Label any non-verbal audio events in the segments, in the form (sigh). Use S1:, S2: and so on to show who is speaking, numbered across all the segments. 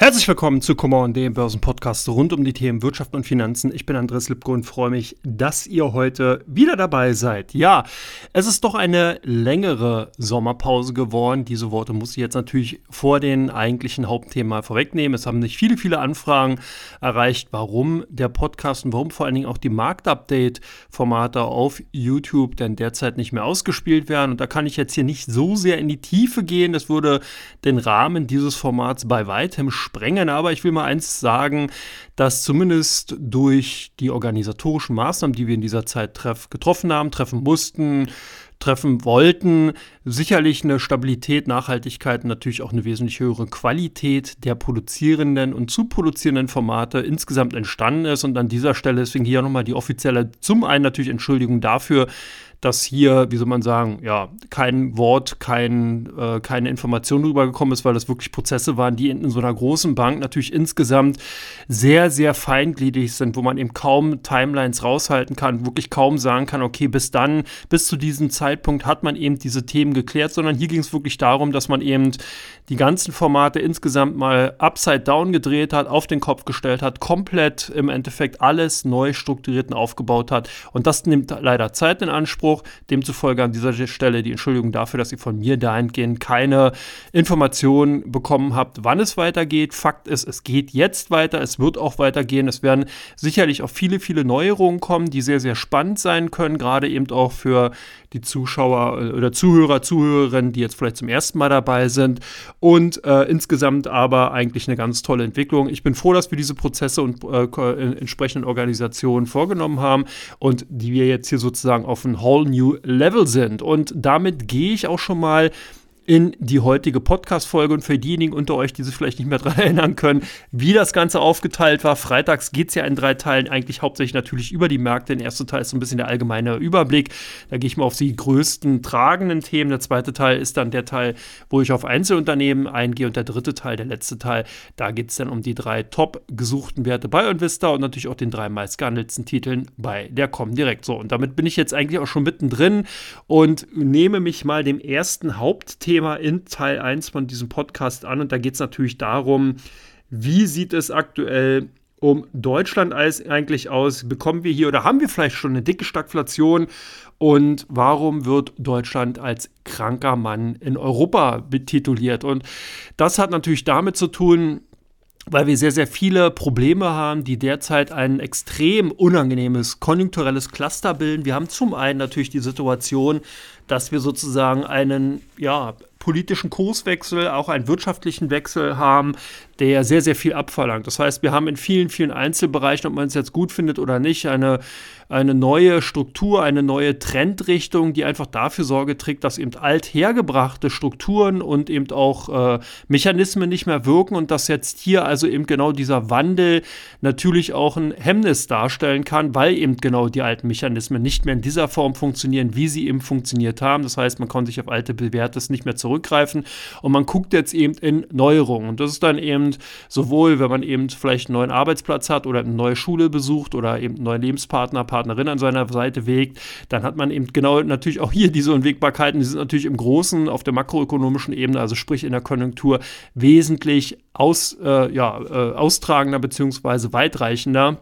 S1: Herzlich willkommen zu Come dem Börsenpodcast rund um die Themen Wirtschaft und Finanzen. Ich bin Andres Lipko und freue mich, dass ihr heute wieder dabei seid. Ja, es ist doch eine längere Sommerpause geworden. Diese Worte muss ich jetzt natürlich vor den eigentlichen Hauptthemen mal vorwegnehmen. Es haben nicht viele, viele Anfragen erreicht, warum der Podcast und warum vor allen Dingen auch die Marktupdate-Formate auf YouTube denn derzeit nicht mehr ausgespielt werden. Und da kann ich jetzt hier nicht so sehr in die Tiefe gehen. Das würde den Rahmen dieses Formats bei weitem sprengen. Aber ich will mal eins sagen, dass zumindest durch die organisatorischen Maßnahmen, die wir in dieser Zeit treff, getroffen haben, treffen mussten, treffen wollten, sicherlich eine Stabilität, Nachhaltigkeit und natürlich auch eine wesentlich höhere Qualität der produzierenden und zu produzierenden Formate insgesamt entstanden ist. Und an dieser Stelle deswegen hier nochmal die offizielle, zum einen natürlich Entschuldigung dafür, dass hier, wie soll man sagen, ja, kein Wort, kein, äh, keine Information rübergekommen ist, weil das wirklich Prozesse waren, die in, in, so einer großen Bank natürlich insgesamt sehr, sehr feingliedrig sind, wo man eben kaum Timelines raushalten kann, wirklich kaum sagen kann, okay, bis dann, bis zu diesem Zeitpunkt hat man eben diese Themen geklärt, sondern hier ging es wirklich darum, dass man eben die ganzen Formate insgesamt mal upside down gedreht hat, auf den Kopf gestellt hat, komplett im Endeffekt alles neu strukturiert und aufgebaut hat. Und das nimmt leider Zeit in Anspruch. Anspruch. Demzufolge an dieser Stelle die Entschuldigung dafür, dass ihr von mir dahingehend keine Informationen bekommen habt, wann es weitergeht. Fakt ist, es geht jetzt weiter, es wird auch weitergehen. Es werden sicherlich auch viele, viele Neuerungen kommen, die sehr, sehr spannend sein können, gerade eben auch für die Zuschauer äh, oder Zuhörer, Zuhörerinnen, die jetzt vielleicht zum ersten Mal dabei sind. Und äh, insgesamt aber eigentlich eine ganz tolle Entwicklung. Ich bin froh, dass wir diese Prozesse und äh, entsprechenden Organisationen vorgenommen haben und die wir jetzt hier sozusagen auf ein whole new level sind. Und damit gehe ich auch schon mal in die heutige Podcast-Folge. Und für diejenigen unter euch, die sich vielleicht nicht mehr daran (laughs) erinnern können, wie das Ganze aufgeteilt war. Freitags geht es ja in drei Teilen, eigentlich hauptsächlich natürlich über die Märkte. Der erste Teil ist so ein bisschen der allgemeine Überblick. Da gehe ich mal auf die größten tragenden Themen. Der zweite Teil ist dann der Teil, wo ich auf Einzelunternehmen eingehe. Und der dritte Teil, der letzte Teil, da geht es dann um die drei top gesuchten Werte bei Invista und natürlich auch den drei meistgehandelten Titeln bei der Comdirect. So, und damit bin ich jetzt eigentlich auch schon mittendrin und nehme mich mal dem ersten Hauptthema Thema in Teil 1 von diesem Podcast an und da geht es natürlich darum, wie sieht es aktuell um Deutschland eigentlich aus? Bekommen wir hier oder haben wir vielleicht schon eine dicke Stagflation? Und warum wird Deutschland als kranker Mann in Europa betituliert? Und das hat natürlich damit zu tun, weil wir sehr, sehr viele Probleme haben, die derzeit ein extrem unangenehmes konjunkturelles Cluster bilden. Wir haben zum einen natürlich die Situation, dass wir sozusagen einen ja, politischen Kurswechsel, auch einen wirtschaftlichen Wechsel haben, der sehr, sehr viel abverlangt. Das heißt, wir haben in vielen, vielen Einzelbereichen, ob man es jetzt gut findet oder nicht, eine, eine neue Struktur, eine neue Trendrichtung, die einfach dafür Sorge trägt, dass eben althergebrachte Strukturen und eben auch äh, Mechanismen nicht mehr wirken und dass jetzt hier also eben genau dieser Wandel natürlich auch ein Hemmnis darstellen kann, weil eben genau die alten Mechanismen nicht mehr in dieser Form funktionieren, wie sie eben funktioniert haben. Das heißt, man kann sich auf alte Bewährtes nicht mehr zurückgreifen und man guckt jetzt eben in Neuerungen. Und das ist dann eben sowohl, wenn man eben vielleicht einen neuen Arbeitsplatz hat oder eine neue Schule besucht oder eben einen neuen Lebenspartner, Partnerin an seiner Seite wägt, dann hat man eben genau natürlich auch hier diese Unwägbarkeiten, die sind natürlich im Großen auf der makroökonomischen Ebene, also sprich in der Konjunktur, wesentlich aus, äh, ja, äh, austragender bzw. weitreichender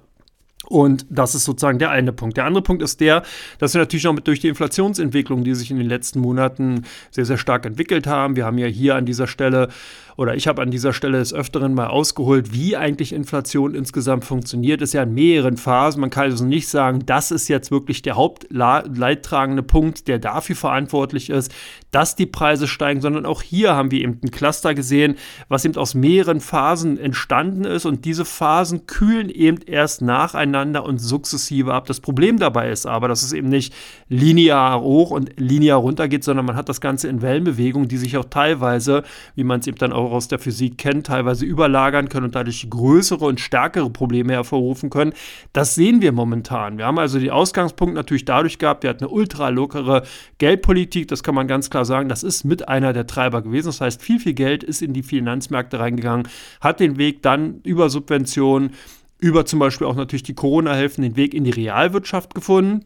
S1: und das ist sozusagen der eine Punkt. Der andere Punkt ist der, dass wir natürlich auch mit durch die Inflationsentwicklung, die sich in den letzten Monaten sehr, sehr stark entwickelt haben. Wir haben ja hier an dieser Stelle oder ich habe an dieser Stelle des Öfteren mal ausgeholt, wie eigentlich Inflation insgesamt funktioniert. Ist ja in mehreren Phasen. Man kann also nicht sagen, das ist jetzt wirklich der hauptleidtragende Punkt, der dafür verantwortlich ist, dass die Preise steigen, sondern auch hier haben wir eben ein Cluster gesehen, was eben aus mehreren Phasen entstanden ist und diese Phasen kühlen eben erst nacheinander und sukzessive ab. Das Problem dabei ist aber, dass es eben nicht linear hoch und linear runter geht, sondern man hat das Ganze in Wellenbewegungen, die sich auch teilweise, wie man es eben dann auch auch aus der Physik kennt, teilweise überlagern können und dadurch größere und stärkere Probleme hervorrufen können. Das sehen wir momentan. Wir haben also den Ausgangspunkt natürlich dadurch gehabt, wir hatten eine ultra lockere Geldpolitik, das kann man ganz klar sagen, das ist mit einer der Treiber gewesen. Das heißt, viel, viel Geld ist in die Finanzmärkte reingegangen, hat den Weg dann über Subventionen, über zum Beispiel auch natürlich die Corona-Hilfen den Weg in die Realwirtschaft gefunden.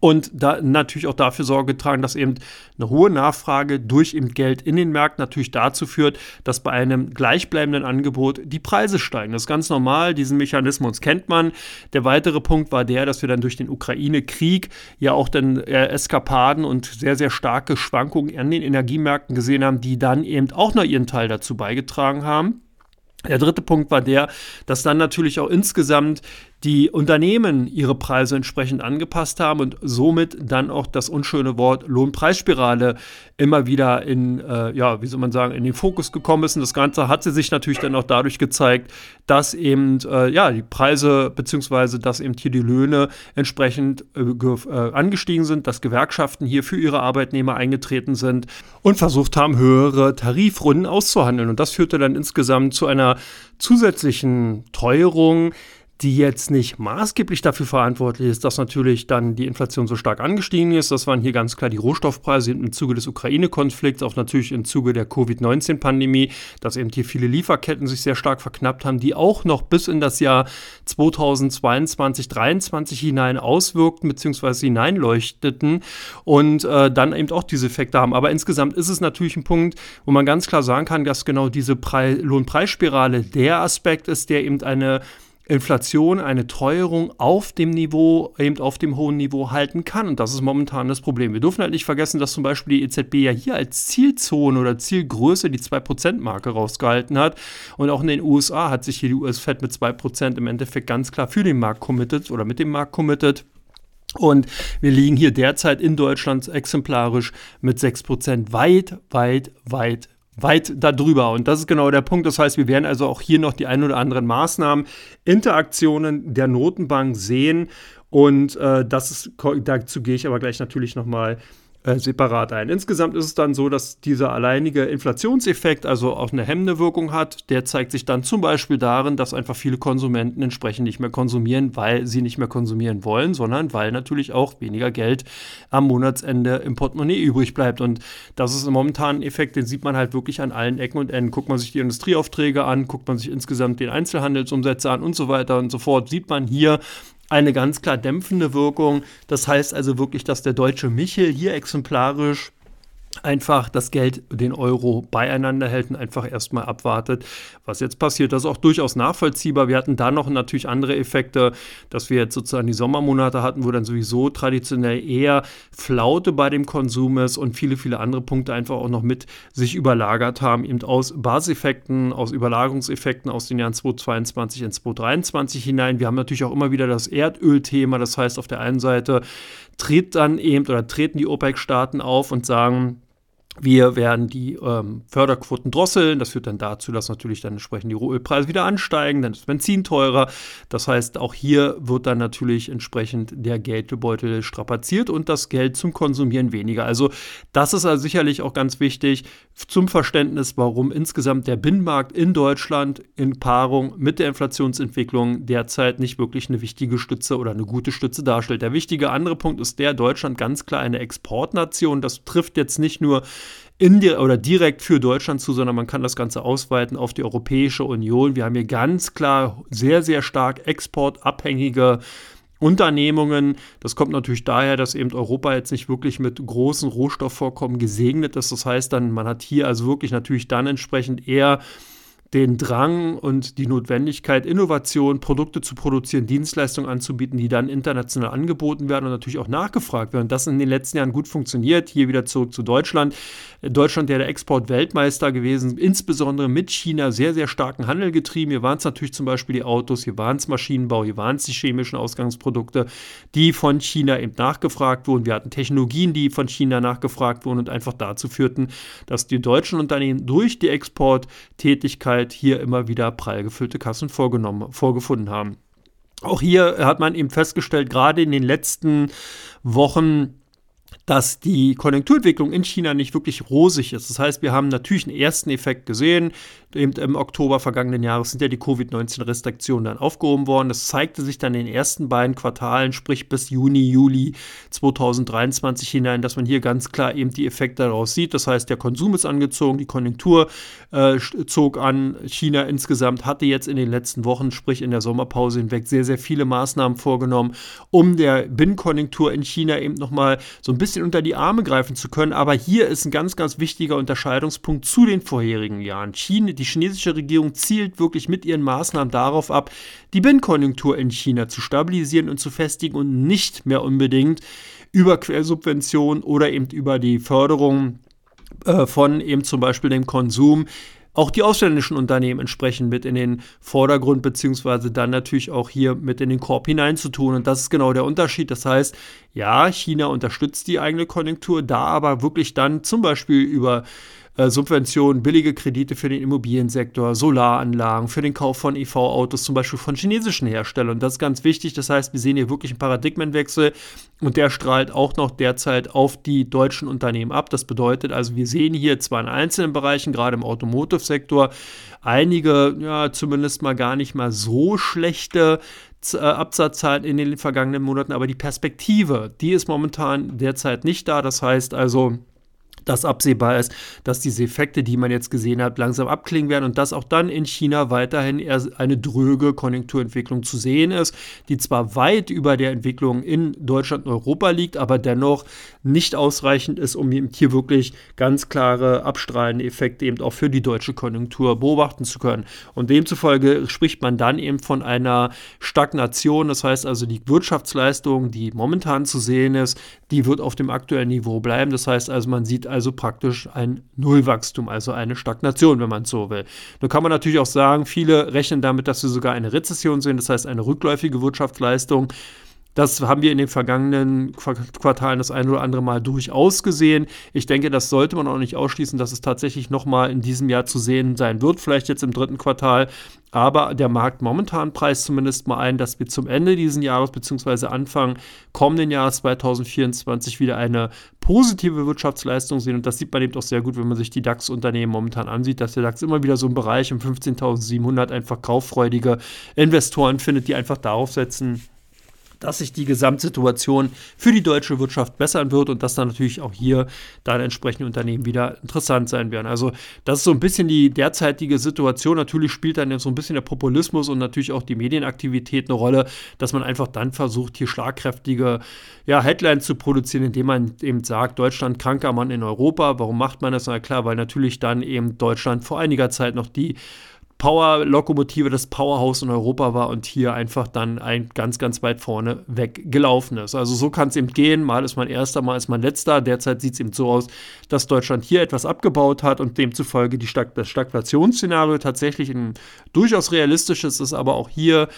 S1: Und da natürlich auch dafür Sorge getragen, dass eben eine hohe Nachfrage durch eben Geld in den Märkten natürlich dazu führt, dass bei einem gleichbleibenden Angebot die Preise steigen. Das ist ganz normal, diesen Mechanismus kennt man. Der weitere Punkt war der, dass wir dann durch den Ukraine-Krieg ja auch dann äh, Eskapaden und sehr, sehr starke Schwankungen an den Energiemärkten gesehen haben, die dann eben auch noch ihren Teil dazu beigetragen haben. Der dritte Punkt war der, dass dann natürlich auch insgesamt die Unternehmen ihre Preise entsprechend angepasst haben und somit dann auch das unschöne Wort Lohnpreisspirale immer wieder in, äh, ja, wie soll man sagen, in den Fokus gekommen ist. Und das Ganze hat sie sich natürlich dann auch dadurch gezeigt, dass eben, äh, ja, die Preise beziehungsweise dass eben hier die Löhne entsprechend äh, äh, angestiegen sind, dass Gewerkschaften hier für ihre Arbeitnehmer eingetreten sind und versucht haben, höhere Tarifrunden auszuhandeln. Und das führte dann insgesamt zu einer zusätzlichen Teuerung die jetzt nicht maßgeblich dafür verantwortlich ist, dass natürlich dann die Inflation so stark angestiegen ist. Das waren hier ganz klar die Rohstoffpreise im Zuge des Ukraine-Konflikts, auch natürlich im Zuge der Covid-19-Pandemie, dass eben hier viele Lieferketten sich sehr stark verknappt haben, die auch noch bis in das Jahr 2022, 2023 hinein auswirkten bzw. hineinleuchteten und äh, dann eben auch diese Effekte haben. Aber insgesamt ist es natürlich ein Punkt, wo man ganz klar sagen kann, dass genau diese Lohnpreisspirale der Aspekt ist, der eben eine Inflation, eine Teuerung auf dem Niveau, eben auf dem hohen Niveau halten kann. Und das ist momentan das Problem. Wir dürfen halt nicht vergessen, dass zum Beispiel die EZB ja hier als Zielzone oder Zielgröße die 2%-Marke rausgehalten hat. Und auch in den USA hat sich hier die US-Fed mit 2% im Endeffekt ganz klar für den Markt committed oder mit dem Markt committed. Und wir liegen hier derzeit in Deutschland exemplarisch mit 6% weit, weit, weit weit darüber. Und das ist genau der Punkt. Das heißt, wir werden also auch hier noch die ein oder anderen Maßnahmen, Interaktionen der Notenbank sehen. Und äh, das ist, dazu gehe ich aber gleich natürlich nochmal äh, separat ein. Insgesamt ist es dann so, dass dieser alleinige Inflationseffekt also auch eine hemmende Wirkung hat. Der zeigt sich dann zum Beispiel darin, dass einfach viele Konsumenten entsprechend nicht mehr konsumieren, weil sie nicht mehr konsumieren wollen, sondern weil natürlich auch weniger Geld am Monatsende im Portemonnaie übrig bleibt. Und das ist momentan ein Effekt, den sieht man halt wirklich an allen Ecken und Enden. Guckt man sich die Industrieaufträge an, guckt man sich insgesamt den Einzelhandelsumsätze an und so weiter und so fort, sieht man hier, eine ganz klar dämpfende Wirkung. Das heißt also wirklich, dass der deutsche Michel hier exemplarisch einfach das Geld, den Euro beieinander hält und einfach erstmal abwartet, was jetzt passiert. Das ist auch durchaus nachvollziehbar. Wir hatten da noch natürlich andere Effekte, dass wir jetzt sozusagen die Sommermonate hatten, wo dann sowieso traditionell eher Flaute bei dem Konsum ist und viele, viele andere Punkte einfach auch noch mit sich überlagert haben, eben aus Baseffekten, aus Überlagerungseffekten aus den Jahren 2022 in 2023 hinein. Wir haben natürlich auch immer wieder das Erdölthema, das heißt auf der einen Seite tritt dann eben oder treten die OPEC-Staaten auf und sagen, wir werden die ähm, Förderquoten drosseln. Das führt dann dazu, dass natürlich dann entsprechend die Rohölpreise wieder ansteigen. Dann ist Benzin teurer. Das heißt, auch hier wird dann natürlich entsprechend der Geldbeutel strapaziert und das Geld zum Konsumieren weniger. Also, das ist also sicherlich auch ganz wichtig zum Verständnis, warum insgesamt der Binnenmarkt in Deutschland in Paarung mit der Inflationsentwicklung derzeit nicht wirklich eine wichtige Stütze oder eine gute Stütze darstellt. Der wichtige andere Punkt ist der, Deutschland ganz klar eine Exportnation. Das trifft jetzt nicht nur indir oder direkt für Deutschland zu, sondern man kann das Ganze ausweiten auf die Europäische Union. Wir haben hier ganz klar sehr, sehr stark exportabhängige Unternehmungen. Das kommt natürlich daher, dass eben Europa jetzt nicht wirklich mit großen Rohstoffvorkommen gesegnet ist. Das heißt dann, man hat hier also wirklich natürlich dann entsprechend eher den Drang und die Notwendigkeit, Innovation, Produkte zu produzieren, Dienstleistungen anzubieten, die dann international angeboten werden und natürlich auch nachgefragt werden. Das in den letzten Jahren gut funktioniert. Hier wieder zurück zu Deutschland. Deutschland ja der Exportweltmeister gewesen, insbesondere mit China sehr, sehr starken Handel getrieben. Hier waren es natürlich zum Beispiel die Autos, hier waren es Maschinenbau, hier waren es die chemischen Ausgangsprodukte, die von China eben nachgefragt wurden. Wir hatten Technologien, die von China nachgefragt wurden und einfach dazu führten, dass die deutschen Unternehmen durch die Exporttätigkeit hier immer wieder prall gefüllte Kassen vorgenommen, vorgefunden haben. Auch hier hat man eben festgestellt, gerade in den letzten Wochen, dass die Konjunkturentwicklung in China nicht wirklich rosig ist. Das heißt, wir haben natürlich einen ersten Effekt gesehen. Eben im Oktober vergangenen Jahres sind ja die Covid-19-Restriktionen dann aufgehoben worden. Das zeigte sich dann in den ersten beiden Quartalen, sprich bis Juni, Juli 2023 hinein, dass man hier ganz klar eben die Effekte daraus sieht. Das heißt, der Konsum ist angezogen, die Konjunktur äh, zog an. China insgesamt hatte jetzt in den letzten Wochen, sprich in der Sommerpause hinweg, sehr, sehr viele Maßnahmen vorgenommen, um der Binnenkonjunktur in China eben nochmal so ein bisschen bisschen unter die Arme greifen zu können. Aber hier ist ein ganz, ganz wichtiger Unterscheidungspunkt zu den vorherigen Jahren. China, die chinesische Regierung zielt wirklich mit ihren Maßnahmen darauf ab, die Binnenkonjunktur in China zu stabilisieren und zu festigen und nicht mehr unbedingt über Quersubventionen oder eben über die Förderung äh, von eben zum Beispiel dem Konsum auch die ausländischen Unternehmen entsprechend mit in den Vordergrund, beziehungsweise dann natürlich auch hier mit in den Korb hineinzutun. Und das ist genau der Unterschied. Das heißt, ja, China unterstützt die eigene Konjunktur, da aber wirklich dann zum Beispiel über äh, Subventionen, billige Kredite für den Immobiliensektor, Solaranlagen, für den Kauf von EV-Autos, zum Beispiel von chinesischen Herstellern. Das ist ganz wichtig. Das heißt, wir sehen hier wirklich einen Paradigmenwechsel und der strahlt auch noch derzeit auf die deutschen Unternehmen ab. Das bedeutet also, wir sehen hier zwar in einzelnen Bereichen, gerade im Automotive-Sektor, einige, ja, zumindest mal gar nicht mal so schlechte äh, Absatzzahlen in den vergangenen Monaten, aber die Perspektive, die ist momentan derzeit nicht da. Das heißt also, dass absehbar ist, dass diese Effekte, die man jetzt gesehen hat, langsam abklingen werden und dass auch dann in China weiterhin eher eine dröge Konjunkturentwicklung zu sehen ist, die zwar weit über der Entwicklung in Deutschland und Europa liegt, aber dennoch nicht ausreichend ist, um hier wirklich ganz klare abstrahlende Effekte eben auch für die deutsche Konjunktur beobachten zu können. Und demzufolge spricht man dann eben von einer Stagnation, das heißt also die Wirtschaftsleistung, die momentan zu sehen ist, die wird auf dem aktuellen Niveau bleiben. Das heißt also, man sieht also praktisch ein Nullwachstum, also eine Stagnation, wenn man so will. Nun kann man natürlich auch sagen, viele rechnen damit, dass wir sogar eine Rezession sehen, das heißt eine rückläufige Wirtschaftsleistung. Das haben wir in den vergangenen Quartalen das ein oder andere Mal durchaus gesehen. Ich denke, das sollte man auch nicht ausschließen, dass es tatsächlich nochmal in diesem Jahr zu sehen sein wird, vielleicht jetzt im dritten Quartal. Aber der Markt momentan preist zumindest mal ein, dass wir zum Ende dieses Jahres bzw. Anfang kommenden Jahres 2024 wieder eine positive Wirtschaftsleistung sehen. Und das sieht man eben auch sehr gut, wenn man sich die DAX-Unternehmen momentan ansieht, dass der DAX immer wieder so einen Bereich um 15.700 einfach kauffreudige Investoren findet, die einfach darauf setzen, dass sich die Gesamtsituation für die deutsche Wirtschaft bessern wird und dass dann natürlich auch hier dann entsprechende Unternehmen wieder interessant sein werden. Also das ist so ein bisschen die derzeitige Situation. Natürlich spielt dann so ein bisschen der Populismus und natürlich auch die Medienaktivität eine Rolle, dass man einfach dann versucht, hier schlagkräftige ja, Headlines zu produzieren, indem man eben sagt, Deutschland kranker Mann in Europa. Warum macht man das? Na klar, weil natürlich dann eben Deutschland vor einiger Zeit noch die Power-Lokomotive, das Powerhouse in Europa war und hier einfach dann ein ganz, ganz weit vorne weggelaufen ist. Also so kann es eben gehen. Mal ist man erster, mal ist man letzter. Derzeit sieht es eben so aus, dass Deutschland hier etwas abgebaut hat und demzufolge die Stag das Stagflationsszenario tatsächlich ein durchaus realistisches ist, aber auch hier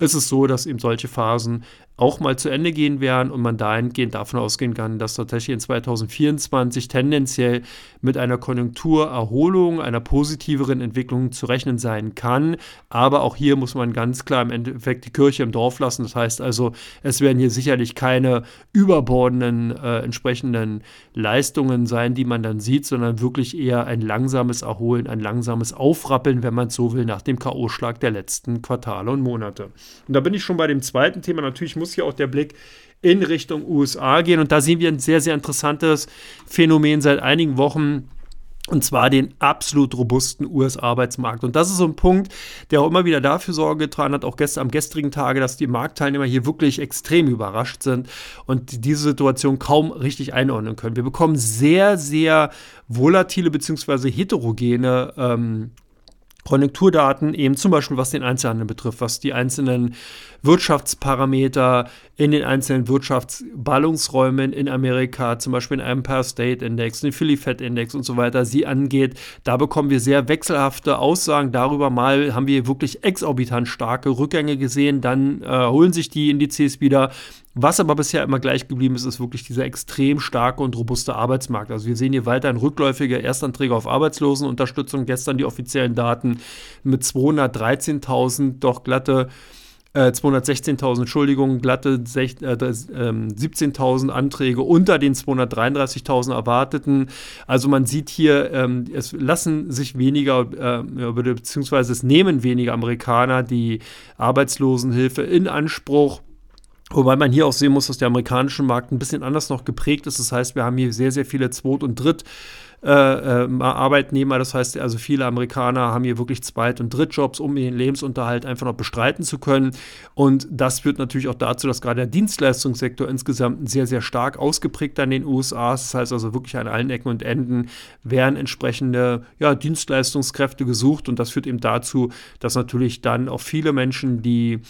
S1: ist es so, dass eben solche Phasen auch mal zu Ende gehen werden und man dahingehend davon ausgehen kann, dass tatsächlich in 2024 tendenziell mit einer Konjunkturerholung, einer positiveren Entwicklung zu rechnen sein kann. Aber auch hier muss man ganz klar im Endeffekt die Kirche im Dorf lassen. Das heißt also, es werden hier sicherlich keine überbordenden äh, entsprechenden Leistungen sein, die man dann sieht, sondern wirklich eher ein langsames Erholen, ein langsames Aufrappeln, wenn man es so will, nach dem K.O.-Schlag der letzten Quartale und Monate. Und da bin ich schon bei dem zweiten Thema. Natürlich muss muss hier auch der Blick in Richtung USA gehen. Und da sehen wir ein sehr, sehr interessantes Phänomen seit einigen Wochen. Und zwar den absolut robusten US-Arbeitsmarkt. Und das ist so ein Punkt, der auch immer wieder dafür Sorge getragen hat, auch gestern am gestrigen Tage, dass die Marktteilnehmer hier wirklich extrem überrascht sind und diese Situation kaum richtig einordnen können. Wir bekommen sehr, sehr volatile bzw. heterogene ähm, Konjunkturdaten, eben zum Beispiel was den Einzelhandel betrifft, was die einzelnen Wirtschaftsparameter in den einzelnen Wirtschaftsballungsräumen in Amerika, zum Beispiel den Empire State Index, den Philly Fed Index und so weiter, sie angeht. Da bekommen wir sehr wechselhafte Aussagen darüber. Mal haben wir wirklich exorbitant starke Rückgänge gesehen, dann äh, holen sich die Indizes wieder. Was aber bisher immer gleich geblieben ist, ist wirklich dieser extrem starke und robuste Arbeitsmarkt. Also wir sehen hier weiterhin rückläufige Erstanträge auf Arbeitslosenunterstützung. Gestern die offiziellen Daten mit 213.000 doch glatte 216.000 Entschuldigungen, glatte äh, 17.000 ähm, Anträge unter den 233.000 erwarteten. Also man sieht hier, ähm, es lassen sich weniger, äh, beziehungsweise es nehmen weniger Amerikaner die Arbeitslosenhilfe in Anspruch. Wobei man hier auch sehen muss, dass der amerikanische Markt ein bisschen anders noch geprägt ist. Das heißt, wir haben hier sehr, sehr viele Zweit- und Dritt- äh, äh, Arbeitnehmer. Das heißt, also viele Amerikaner haben hier wirklich Zweit- und Drittjobs, um ihren Lebensunterhalt einfach noch bestreiten zu können. Und das führt natürlich auch dazu, dass gerade der Dienstleistungssektor insgesamt sehr, sehr stark ausgeprägt an den USA ist. Das heißt also wirklich an allen Ecken und Enden werden entsprechende ja, Dienstleistungskräfte gesucht. Und das führt eben dazu, dass natürlich dann auch viele Menschen, die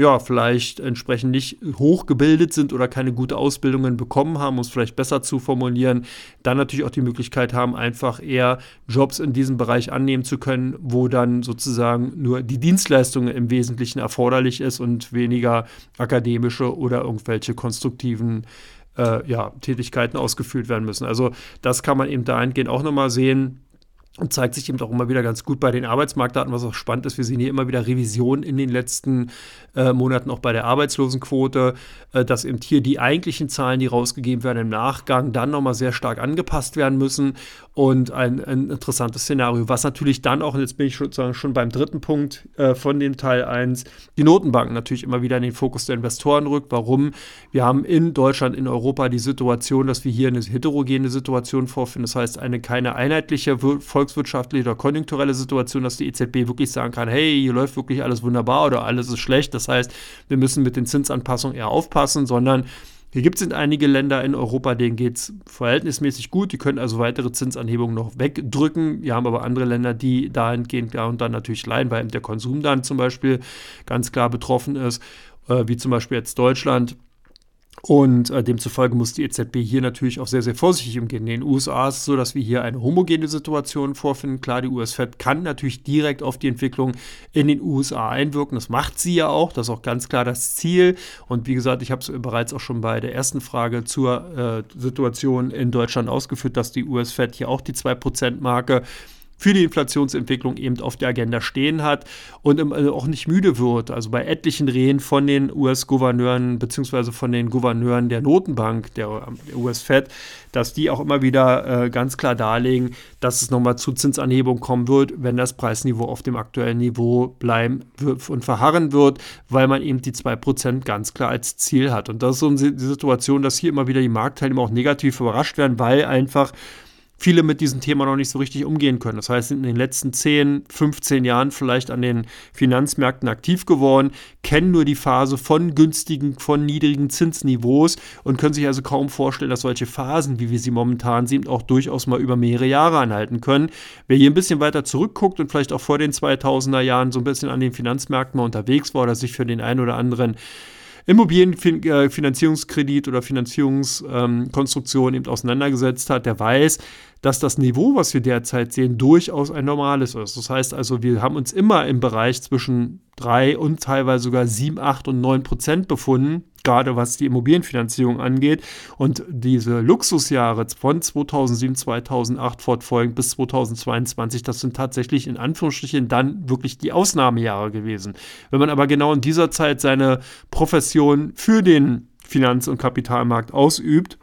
S1: ja, vielleicht entsprechend nicht hochgebildet sind oder keine gute Ausbildungen bekommen haben, um es vielleicht besser zu formulieren, dann natürlich auch die Möglichkeit haben, einfach eher Jobs in diesem Bereich annehmen zu können, wo dann sozusagen nur die Dienstleistung im Wesentlichen erforderlich ist und weniger akademische oder irgendwelche konstruktiven äh, ja, Tätigkeiten ausgeführt werden müssen. Also das kann man eben dahingehend auch nochmal sehen und zeigt sich eben auch immer wieder ganz gut bei den Arbeitsmarktdaten, was auch spannend ist. Wir sehen hier immer wieder Revisionen in den letzten äh, Monaten, auch bei der Arbeitslosenquote, äh, dass eben hier die eigentlichen Zahlen, die rausgegeben werden im Nachgang, dann nochmal sehr stark angepasst werden müssen. Und ein, ein, interessantes Szenario, was natürlich dann auch, und jetzt bin ich sozusagen schon beim dritten Punkt äh, von dem Teil 1, die Notenbanken natürlich immer wieder in den Fokus der Investoren rückt. Warum? Wir haben in Deutschland, in Europa die Situation, dass wir hier eine heterogene Situation vorfinden. Das heißt, eine keine einheitliche volkswirtschaftliche oder konjunkturelle Situation, dass die EZB wirklich sagen kann, hey, hier läuft wirklich alles wunderbar oder alles ist schlecht. Das heißt, wir müssen mit den Zinsanpassungen eher aufpassen, sondern hier gibt es einige Länder in Europa, denen geht es verhältnismäßig gut. Die können also weitere Zinsanhebungen noch wegdrücken. Wir haben aber andere Länder, die dahingehend ja und dann natürlich leiden, weil der Konsum dann zum Beispiel ganz klar betroffen ist, äh, wie zum Beispiel jetzt Deutschland. Und äh, demzufolge muss die EZB hier natürlich auch sehr, sehr vorsichtig umgehen. In den USA ist es so, dass wir hier eine homogene Situation vorfinden. Klar, die US-Fed kann natürlich direkt auf die Entwicklung in den USA einwirken. Das macht sie ja auch. Das ist auch ganz klar das Ziel. Und wie gesagt, ich habe es bereits auch schon bei der ersten Frage zur äh, Situation in Deutschland ausgeführt, dass die US-Fed hier auch die 2%-Marke für die Inflationsentwicklung eben auf der Agenda stehen hat und also auch nicht müde wird. Also bei etlichen Reden von den US-Gouverneuren beziehungsweise von den Gouverneuren der Notenbank, der, der US-Fed, dass die auch immer wieder äh, ganz klar darlegen, dass es nochmal zu Zinsanhebung kommen wird, wenn das Preisniveau auf dem aktuellen Niveau bleiben und verharren wird, weil man eben die 2% ganz klar als Ziel hat. Und das ist so die Situation, dass hier immer wieder die Marktteilnehmer auch negativ überrascht werden, weil einfach viele mit diesem Thema noch nicht so richtig umgehen können. Das heißt, sind in den letzten 10, 15 Jahren vielleicht an den Finanzmärkten aktiv geworden, kennen nur die Phase von günstigen, von niedrigen Zinsniveaus und können sich also kaum vorstellen, dass solche Phasen, wie wir sie momentan sehen, auch durchaus mal über mehrere Jahre anhalten können. Wer hier ein bisschen weiter zurückguckt und vielleicht auch vor den 2000er Jahren so ein bisschen an den Finanzmärkten mal unterwegs war oder sich für den einen oder anderen Immobilienfinanzierungskredit oder Finanzierungskonstruktion ähm, eben auseinandergesetzt hat, der weiß, dass das Niveau, was wir derzeit sehen, durchaus ein normales ist. Das heißt also, wir haben uns immer im Bereich zwischen 3 und teilweise sogar 7, 8 und 9 Prozent befunden, gerade was die Immobilienfinanzierung angeht. Und diese Luxusjahre von 2007, 2008 fortfolgend bis 2022, das sind tatsächlich in Anführungsstrichen dann wirklich die Ausnahmejahre gewesen. Wenn man aber genau in dieser Zeit seine Profession für den Finanz- und Kapitalmarkt ausübt,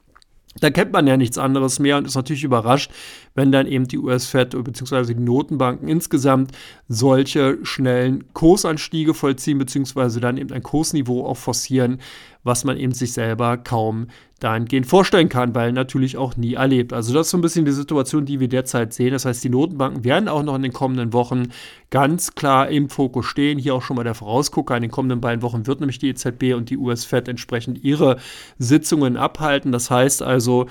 S1: da kennt man ja nichts anderes mehr und ist natürlich überrascht, wenn dann eben die US-Fed bzw. die Notenbanken insgesamt solche schnellen Kursanstiege vollziehen bzw. dann eben ein Kursniveau auch forcieren, was man eben sich selber kaum dahingehend vorstellen kann, weil natürlich auch nie erlebt. Also das ist so ein bisschen die Situation, die wir derzeit sehen. Das heißt, die Notenbanken werden auch noch in den kommenden Wochen ganz klar im Fokus stehen. Hier auch schon mal der Vorausgucker. In den kommenden beiden Wochen wird nämlich die EZB und die US-Fed entsprechend ihre Sitzungen abhalten. Das heißt also,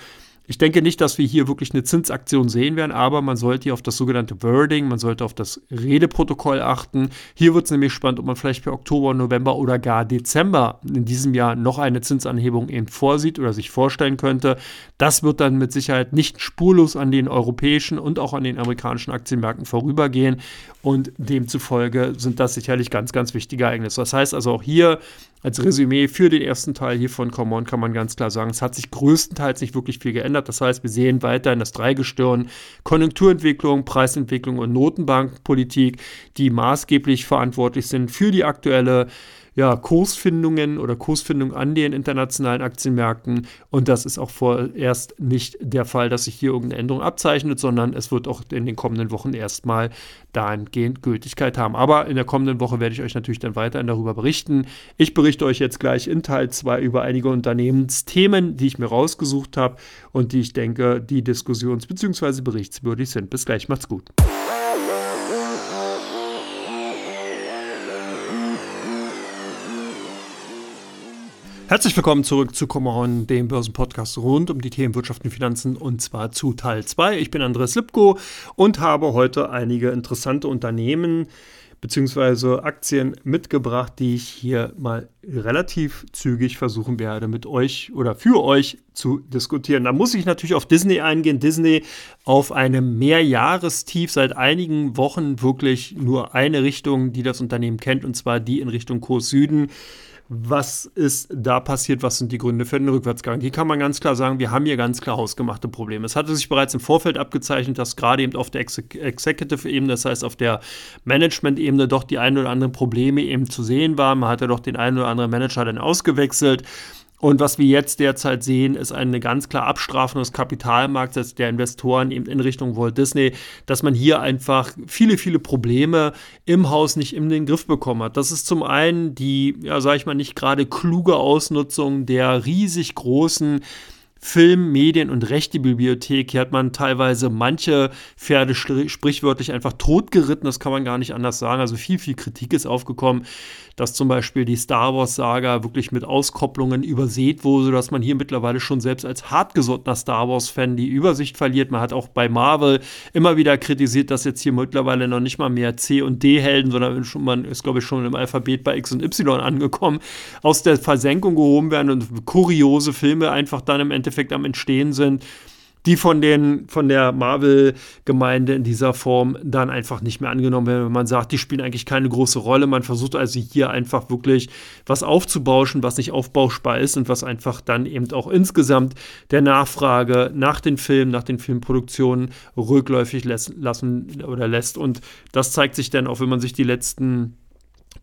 S1: ich denke nicht, dass wir hier wirklich eine Zinsaktion sehen werden, aber man sollte hier auf das sogenannte Wording, man sollte auf das Redeprotokoll achten. Hier wird es nämlich spannend, ob man vielleicht für Oktober, November oder gar Dezember in diesem Jahr noch eine Zinsanhebung eben vorsieht oder sich vorstellen könnte. Das wird dann mit Sicherheit nicht spurlos an den europäischen und auch an den amerikanischen Aktienmärkten vorübergehen und demzufolge sind das sicherlich ganz, ganz wichtige Ereignisse. Das heißt also auch hier als Resümee für den ersten Teil hier von Common kann man ganz klar sagen, es hat sich größtenteils nicht wirklich viel geändert. Das heißt, wir sehen weiterhin das Dreigestirn Konjunkturentwicklung, Preisentwicklung und Notenbankpolitik, die maßgeblich verantwortlich sind für die aktuelle ja, Kursfindungen oder Kursfindungen an den internationalen Aktienmärkten. Und das ist auch vorerst nicht der Fall, dass sich hier irgendeine Änderung abzeichnet, sondern es wird auch in den kommenden Wochen erstmal dahingehend Gültigkeit haben. Aber in der kommenden Woche werde ich euch natürlich dann weiterhin darüber berichten. Ich berichte euch jetzt gleich in Teil 2 über einige Unternehmensthemen, die ich mir rausgesucht habe und die ich denke, die diskussions- bzw. berichtswürdig sind. Bis gleich, macht's gut. Herzlich willkommen zurück zu Kommahon, dem Börsenpodcast rund um die Themen Wirtschaft und Finanzen und zwar zu Teil 2. Ich bin Andreas Lipko und habe heute einige interessante Unternehmen bzw. Aktien mitgebracht, die ich hier mal relativ zügig versuchen werde, mit euch oder für euch zu diskutieren. Da muss ich natürlich auf Disney eingehen. Disney auf einem Mehrjahrestief seit einigen Wochen wirklich nur eine Richtung, die das Unternehmen kennt, und zwar die in Richtung Kurs Süden. Was ist da passiert? Was sind die Gründe für den Rückwärtsgang? Hier kann man ganz klar sagen, wir haben hier ganz klar hausgemachte Probleme. Es hatte sich bereits im Vorfeld abgezeichnet, dass gerade eben auf der Executive-Ebene, das heißt auf der Management-Ebene, doch die ein oder anderen Probleme eben zu sehen waren. Man hatte doch den einen oder anderen Manager dann ausgewechselt. Und was wir jetzt derzeit sehen, ist eine ganz klar Abstrafung des Kapitalmarkts der Investoren eben in Richtung Walt Disney, dass man hier einfach viele, viele Probleme im Haus nicht in den Griff bekommen hat. Das ist zum einen die, ja, sag ich mal, nicht gerade kluge Ausnutzung der riesig großen Film, Medien und Rechtebibliothek. Hier hat man teilweise manche Pferde sprichwörtlich einfach totgeritten, das kann man gar nicht anders sagen. Also viel, viel Kritik ist aufgekommen dass zum Beispiel die Star Wars-Saga wirklich mit Auskopplungen übersät wurde, dass man hier mittlerweile schon selbst als hartgesottener Star Wars-Fan die Übersicht verliert. Man hat auch bei Marvel immer wieder kritisiert, dass jetzt hier mittlerweile noch nicht mal mehr C- und D-Helden, sondern man ist, glaube ich, schon im Alphabet bei X und Y angekommen, aus der Versenkung gehoben werden und kuriose Filme einfach dann im Endeffekt am Entstehen sind die von, den, von der Marvel-Gemeinde in dieser Form dann einfach nicht mehr angenommen werden. Wenn man sagt, die spielen eigentlich keine große Rolle. Man versucht also hier einfach wirklich was aufzubauschen, was nicht aufbauschbar ist und was einfach dann eben auch insgesamt der Nachfrage nach den Filmen, nach den Filmproduktionen rückläufig lassen oder lässt. Und das zeigt sich dann auch, wenn man sich die letzten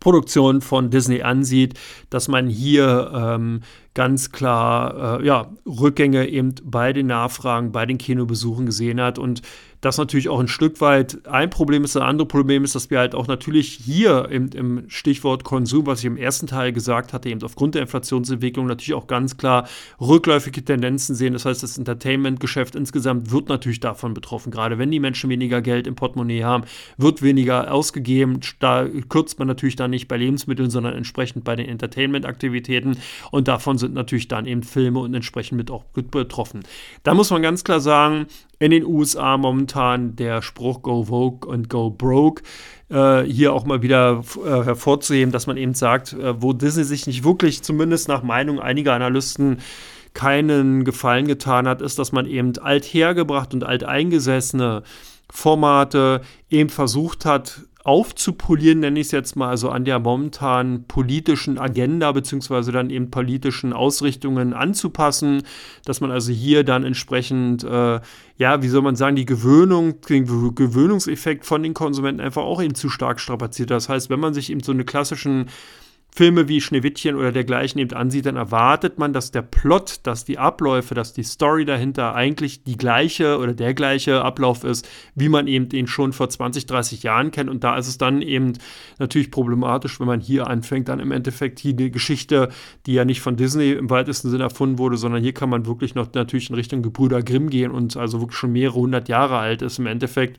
S1: Produktionen von Disney ansieht, dass man hier ähm, ganz klar äh, ja, Rückgänge eben bei den Nachfragen, bei den Kinobesuchen gesehen hat. Und das natürlich auch ein Stück weit ein Problem ist. Ein anderes Problem ist, dass wir halt auch natürlich hier im, im Stichwort Konsum, was ich im ersten Teil gesagt hatte, eben aufgrund der Inflationsentwicklung natürlich auch ganz klar rückläufige Tendenzen sehen. Das heißt, das Entertainment-Geschäft insgesamt wird natürlich davon betroffen. Gerade wenn die Menschen weniger Geld im Portemonnaie haben, wird weniger ausgegeben. Da kürzt man natürlich dann nicht bei Lebensmitteln, sondern entsprechend bei den Entertainment-Aktivitäten. Und davon sind natürlich dann eben Filme und entsprechend mit auch betroffen. Da muss man ganz klar sagen, in den USA momentan der Spruch Go Vogue und Go Broke äh, hier auch mal wieder äh, hervorzuheben, dass man eben sagt, äh, wo Disney sich nicht wirklich, zumindest nach Meinung einiger Analysten, keinen Gefallen getan hat, ist, dass man eben althergebracht und alteingesessene Formate eben versucht hat, aufzupolieren, nenne ich es jetzt mal, also an der momentanen politischen Agenda beziehungsweise dann eben politischen Ausrichtungen anzupassen, dass man also hier dann entsprechend, äh, ja, wie soll man sagen, die Gewöhnung, den Gewöhnungseffekt von den Konsumenten einfach auch eben zu stark strapaziert. Das heißt, wenn man sich eben so eine klassischen Filme wie Schneewittchen oder dergleichen eben ansieht, dann erwartet man, dass der Plot, dass die Abläufe, dass die Story dahinter eigentlich die gleiche oder der gleiche Ablauf ist, wie man eben den schon vor 20, 30 Jahren kennt. Und da ist es dann eben natürlich problematisch, wenn man hier anfängt, dann im Endeffekt hier die Geschichte, die ja nicht von Disney im weitesten Sinne erfunden wurde, sondern hier kann man wirklich noch natürlich in Richtung Gebrüder Grimm gehen und also wirklich schon mehrere hundert Jahre alt ist im Endeffekt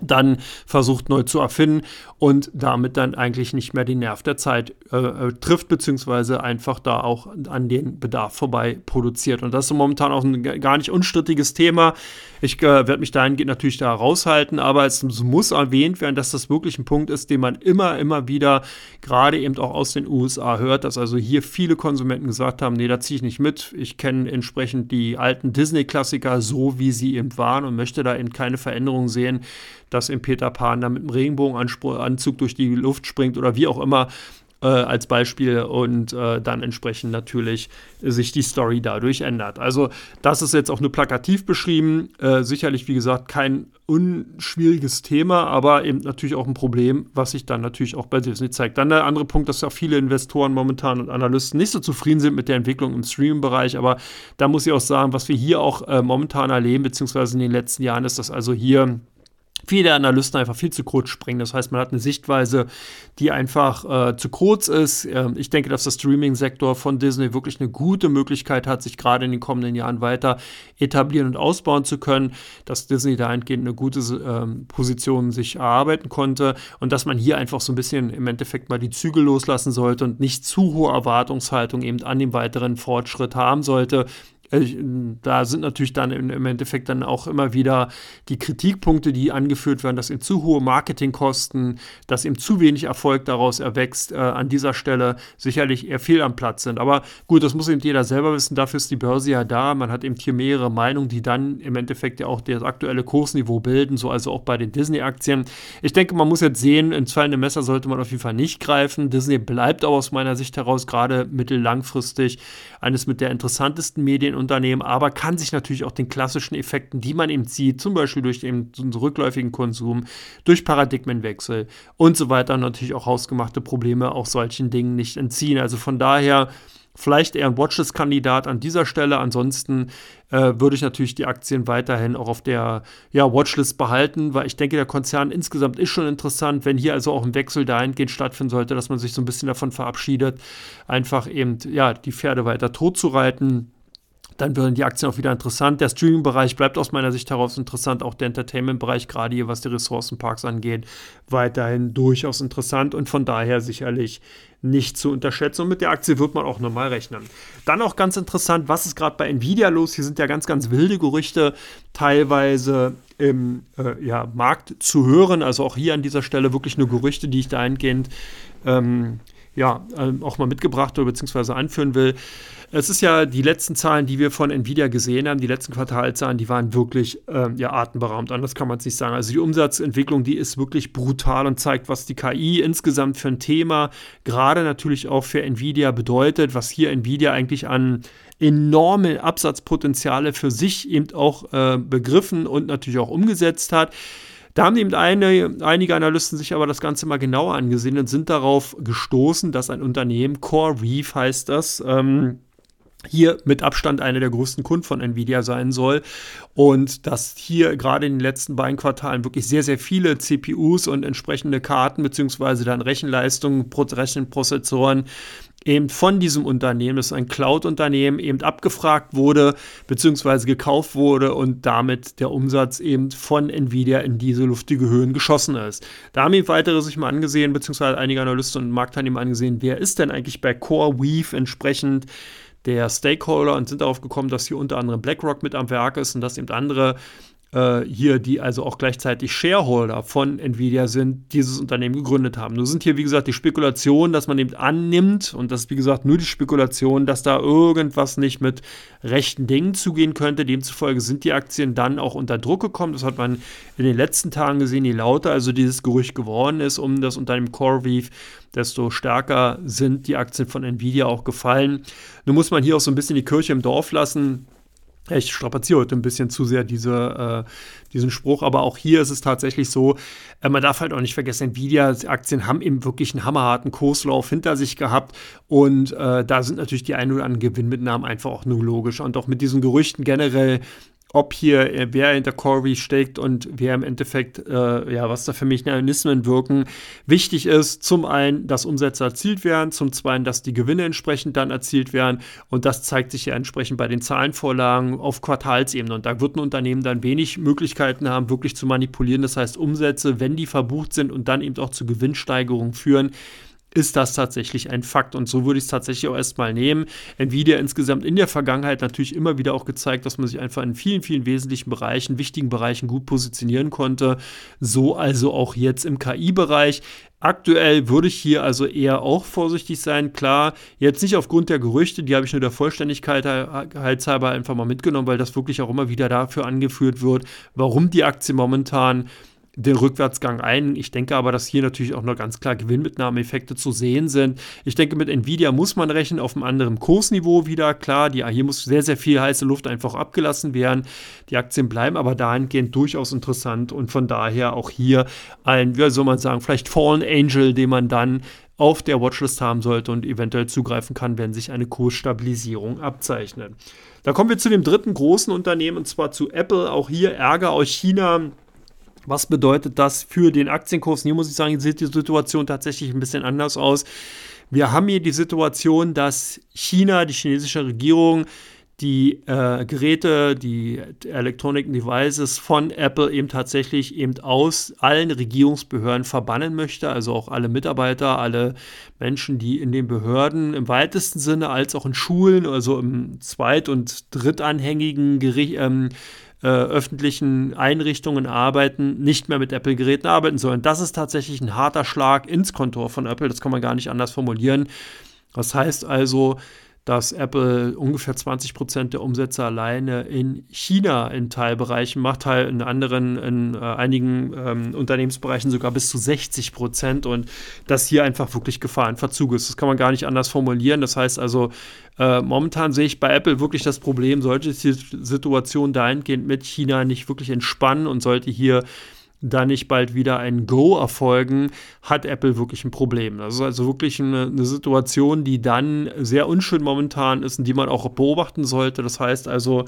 S1: dann versucht neu zu erfinden und damit dann eigentlich nicht mehr den Nerv der Zeit äh, äh, trifft, beziehungsweise einfach da auch an den Bedarf vorbei produziert. Und das ist momentan auch ein gar nicht unstrittiges Thema. Ich äh, werde mich dahingehend natürlich da raushalten, aber es muss erwähnt werden, dass das wirklich ein Punkt ist, den man immer, immer wieder gerade eben auch aus den USA hört, dass also hier viele Konsumenten gesagt haben, nee, da ziehe ich nicht mit. Ich kenne entsprechend die alten Disney-Klassiker so, wie sie eben waren und möchte da eben keine Veränderung sehen dass im Peter Pan da mit einem Regenbogenanzug durch die Luft springt oder wie auch immer. äh, als Beispiel und äh, dann entsprechend natürlich sich die Story dadurch ändert. Also das ist jetzt auch nur plakativ beschrieben. Äh, sicherlich, wie gesagt, kein unschwieriges Thema, aber eben natürlich auch ein Problem, was sich dann natürlich auch bei Disney zeigt. Dann der andere Punkt, dass ja viele Investoren momentan und Analysten nicht so zufrieden sind mit der Entwicklung im Streaming-Bereich, aber da muss ich auch sagen, was wir hier auch äh, momentan erleben, beziehungsweise in den letzten Jahren, ist, dass also hier viele Analysten einfach viel zu kurz springen. Das heißt, man hat eine Sichtweise, die einfach äh, zu kurz ist. Ähm, ich denke, dass der Streaming-Sektor von Disney wirklich eine gute Möglichkeit hat, sich gerade in den kommenden Jahren weiter etablieren und ausbauen zu können, dass Disney dahingehend eine gute ähm, Position sich erarbeiten konnte und dass man hier einfach so ein bisschen im Endeffekt mal die Zügel loslassen sollte und nicht zu hohe Erwartungshaltung eben an dem weiteren Fortschritt haben sollte. Äh, da sind natürlich dann im Endeffekt dann auch immer wieder die Kritikpunkte, die angeführt werden, dass eben zu hohe Marketingkosten, dass eben zu wenig Erfolg daraus erwächst, äh, an dieser Stelle sicherlich eher fehl am Platz sind. Aber gut, das muss eben jeder selber wissen. Dafür ist die Börse ja da. Man hat eben hier mehrere Meinungen, die dann im Endeffekt ja auch das aktuelle Kursniveau bilden, so also auch bei den Disney-Aktien. Ich denke, man muss jetzt sehen, ins fallende Messer sollte man auf jeden Fall nicht greifen. Disney bleibt aber aus meiner Sicht heraus gerade mittellangfristig eines mit der interessantesten Medien Unternehmen, aber kann sich natürlich auch den klassischen Effekten, die man eben sieht, zum Beispiel durch den rückläufigen Konsum, durch Paradigmenwechsel und so weiter, natürlich auch hausgemachte Probleme auch solchen Dingen nicht entziehen. Also von daher vielleicht eher ein Watchlist-Kandidat an dieser Stelle. Ansonsten äh, würde ich natürlich die Aktien weiterhin auch auf der ja, Watchlist behalten, weil ich denke, der Konzern insgesamt ist schon interessant. Wenn hier also auch ein Wechsel dahingehend stattfinden sollte, dass man sich so ein bisschen davon verabschiedet, einfach eben ja, die Pferde weiter tot zu reiten dann würden die Aktien auch wieder interessant. Der Streaming-Bereich bleibt aus meiner Sicht heraus interessant, auch der Entertainment-Bereich, gerade hier was die Ressourcenparks angeht, weiterhin durchaus interessant und von daher sicherlich nicht zu unterschätzen. Und mit der Aktie wird man auch normal rechnen. Dann auch ganz interessant, was ist gerade bei Nvidia los? Hier sind ja ganz, ganz wilde Gerüchte teilweise im äh, ja, Markt zu hören. Also auch hier an dieser Stelle wirklich nur Gerüchte, die ich dahingehend ähm, ja, äh, auch mal mitgebracht oder beziehungsweise anführen will. Es ist ja die letzten Zahlen, die wir von Nvidia gesehen haben, die letzten Quartalzahlen, die waren wirklich ähm, ja, atemberaubend. Anders kann man es nicht sagen. Also die Umsatzentwicklung, die ist wirklich brutal und zeigt, was die KI insgesamt für ein Thema, gerade natürlich auch für Nvidia bedeutet, was hier Nvidia eigentlich an enorme Absatzpotenziale für sich eben auch äh, begriffen und natürlich auch umgesetzt hat. Da haben eben eine, einige Analysten sich aber das Ganze mal genauer angesehen und sind darauf gestoßen, dass ein Unternehmen, Core Reef heißt das, ähm, hier mit Abstand einer der größten Kunden von Nvidia sein soll und dass hier gerade in den letzten beiden Quartalen wirklich sehr, sehr viele CPUs und entsprechende Karten beziehungsweise dann Rechenleistungen, Rechenprozessoren eben von diesem Unternehmen, das ist ein Cloud-Unternehmen, eben abgefragt wurde beziehungsweise gekauft wurde und damit der Umsatz eben von Nvidia in diese luftige Höhen geschossen ist. Da haben eben weitere sich mal angesehen, beziehungsweise einige Analysten und Marktteilnehmer angesehen, wer ist denn eigentlich bei CoreWeave entsprechend der Stakeholder und sind darauf gekommen, dass hier unter anderem BlackRock mit am Werk ist und dass eben andere äh, hier, die also auch gleichzeitig Shareholder von Nvidia sind, dieses Unternehmen gegründet haben. Nur sind hier, wie gesagt, die Spekulationen, dass man eben annimmt, und das ist, wie gesagt, nur die Spekulation, dass da irgendwas nicht mit rechten Dingen zugehen könnte. Demzufolge sind die Aktien dann auch unter Druck gekommen. Das hat man in den letzten Tagen gesehen, je lauter also dieses Gerücht geworden ist um das Unternehmen CoreWeave, desto stärker sind die Aktien von Nvidia auch gefallen. Nun muss man hier auch so ein bisschen die Kirche im Dorf lassen ich strapaziere heute ein bisschen zu sehr diese, äh, diesen Spruch, aber auch hier ist es tatsächlich so, äh, man darf halt auch nicht vergessen, Nvidia-Aktien haben eben wirklich einen hammerharten Kurslauf hinter sich gehabt. Und äh, da sind natürlich die ein oder anderen Gewinnmitnahmen einfach auch nur logisch. Und auch mit diesen Gerüchten generell, ob hier äh, wer hinter Corey steckt und wer im Endeffekt, äh, ja, was da für Mechanismen wirken. Wichtig ist zum einen, dass Umsätze erzielt werden, zum zweiten, dass die Gewinne entsprechend dann erzielt werden und das zeigt sich ja entsprechend bei den Zahlenvorlagen auf Quartalsebene und da wird ein Unternehmen dann wenig Möglichkeiten haben, wirklich zu manipulieren. Das heißt, Umsätze, wenn die verbucht sind und dann eben auch zu Gewinnsteigerungen führen, ist das tatsächlich ein Fakt. Und so würde ich es tatsächlich auch erstmal nehmen. Nvidia insgesamt in der Vergangenheit natürlich immer wieder auch gezeigt, dass man sich einfach in vielen, vielen wesentlichen Bereichen, wichtigen Bereichen gut positionieren konnte. So also auch jetzt im KI-Bereich. Aktuell würde ich hier also eher auch vorsichtig sein. Klar, jetzt nicht aufgrund der Gerüchte, die habe ich nur der Vollständigkeit halber einfach mal mitgenommen, weil das wirklich auch immer wieder dafür angeführt wird, warum die Aktie momentan den Rückwärtsgang ein. Ich denke aber, dass hier natürlich auch noch ganz klar Gewinnmitnahmeeffekte zu sehen sind. Ich denke, mit Nvidia muss man rechnen auf einem anderen Kursniveau wieder. Klar, die, hier muss sehr, sehr viel heiße Luft einfach abgelassen werden. Die Aktien bleiben aber dahingehend durchaus interessant und von daher auch hier ein, wie soll man sagen, vielleicht Fallen Angel, den man dann auf der Watchlist haben sollte und eventuell zugreifen kann, wenn sich eine Kursstabilisierung abzeichnet. Da kommen wir zu dem dritten großen Unternehmen und zwar zu Apple. Auch hier Ärger aus China. Was bedeutet das für den Aktienkurs? Hier muss ich sagen, sieht die Situation tatsächlich ein bisschen anders aus. Wir haben hier die Situation, dass China, die chinesische Regierung, die äh, Geräte, die Electronic Devices von Apple eben tatsächlich eben aus allen Regierungsbehörden verbannen möchte, also auch alle Mitarbeiter, alle Menschen, die in den Behörden im weitesten Sinne als auch in Schulen, also im zweit- und drittanhängigen Gericht, ähm, äh, öffentlichen Einrichtungen arbeiten, nicht mehr mit Apple-Geräten arbeiten sollen. Das ist tatsächlich ein harter Schlag ins Kontor von Apple, das kann man gar nicht anders formulieren. Das heißt also, dass Apple ungefähr 20 Prozent der Umsätze alleine in China in Teilbereichen macht, halt in anderen, in äh, einigen ähm, Unternehmensbereichen sogar bis zu 60 Prozent und dass hier einfach wirklich Gefahr in Verzug ist. Das kann man gar nicht anders formulieren. Das heißt also, äh, momentan sehe ich bei Apple wirklich das Problem, sollte die Situation dahingehend mit China nicht wirklich entspannen und sollte hier da nicht bald wieder ein Go erfolgen, hat Apple wirklich ein Problem. Das ist also wirklich eine, eine, Situation, die dann sehr unschön momentan ist und die man auch beobachten sollte. Das heißt also,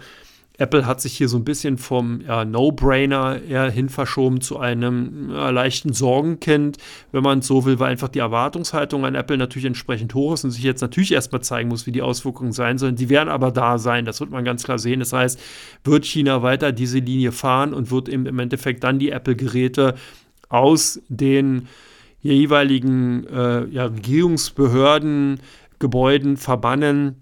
S1: Apple hat sich hier so ein bisschen vom ja, No-Brainer eher hin verschoben zu einem ja, leichten Sorgenkind, wenn man es so will, weil einfach die Erwartungshaltung an Apple natürlich entsprechend hoch ist und sich jetzt natürlich erstmal zeigen muss, wie die Auswirkungen sein sollen. Die werden aber da sein, das wird man ganz klar sehen. Das heißt, wird China weiter diese Linie fahren und wird eben im Endeffekt dann die Apple-Geräte aus den jeweiligen äh, ja, Regierungsbehörden, Gebäuden verbannen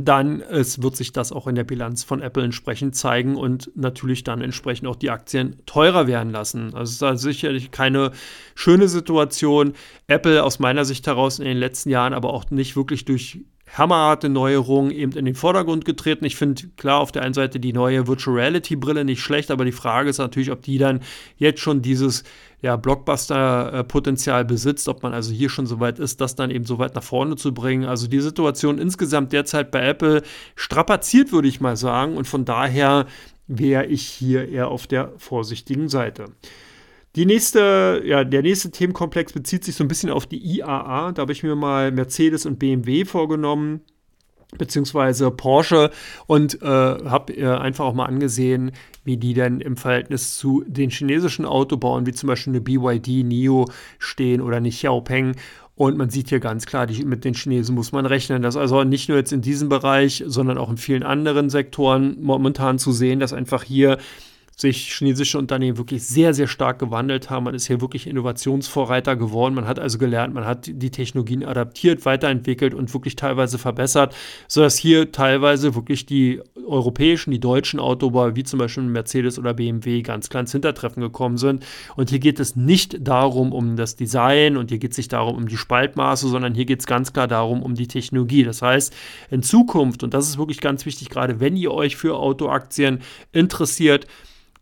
S1: dann es wird sich das auch in der Bilanz von Apple entsprechend zeigen und natürlich dann entsprechend auch die Aktien teurer werden lassen. Also es ist da sicherlich keine schöne Situation. Apple aus meiner Sicht heraus in den letzten Jahren aber auch nicht wirklich durch hammerharte Neuerungen eben in den Vordergrund getreten. Ich finde klar auf der einen Seite die neue Virtual Reality Brille nicht schlecht, aber die Frage ist natürlich, ob die dann jetzt schon dieses ja, Blockbuster-Potenzial besitzt, ob man also hier schon so weit ist, das dann eben so weit nach vorne zu bringen. Also die Situation insgesamt derzeit bei Apple strapaziert, würde ich mal sagen. Und von daher wäre ich hier eher auf der vorsichtigen Seite. Die nächste, ja, der nächste Themenkomplex bezieht sich so ein bisschen auf die IAA. Da habe ich mir mal Mercedes und BMW vorgenommen beziehungsweise Porsche und äh, habe äh, einfach auch mal angesehen, wie die denn im Verhältnis zu den chinesischen Autobauern, wie zum Beispiel eine BYD, NIO stehen oder eine Xiaopeng. Und man sieht hier ganz klar, die, mit den Chinesen muss man rechnen. Das also nicht nur jetzt in diesem Bereich, sondern auch in vielen anderen Sektoren momentan zu sehen, dass einfach hier sich chinesische Unternehmen wirklich sehr, sehr stark gewandelt haben. Man ist hier wirklich Innovationsvorreiter geworden. Man hat also gelernt, man hat die Technologien adaptiert, weiterentwickelt und wirklich teilweise verbessert, sodass hier teilweise wirklich die europäischen, die deutschen Autobauer, wie zum Beispiel Mercedes oder BMW, ganz klar ins Hintertreffen gekommen sind. Und hier geht es nicht darum, um das Design und hier geht es nicht darum, um die Spaltmaße, sondern hier geht es ganz klar darum, um die Technologie. Das heißt, in Zukunft, und das ist wirklich ganz wichtig, gerade wenn ihr euch für Autoaktien interessiert,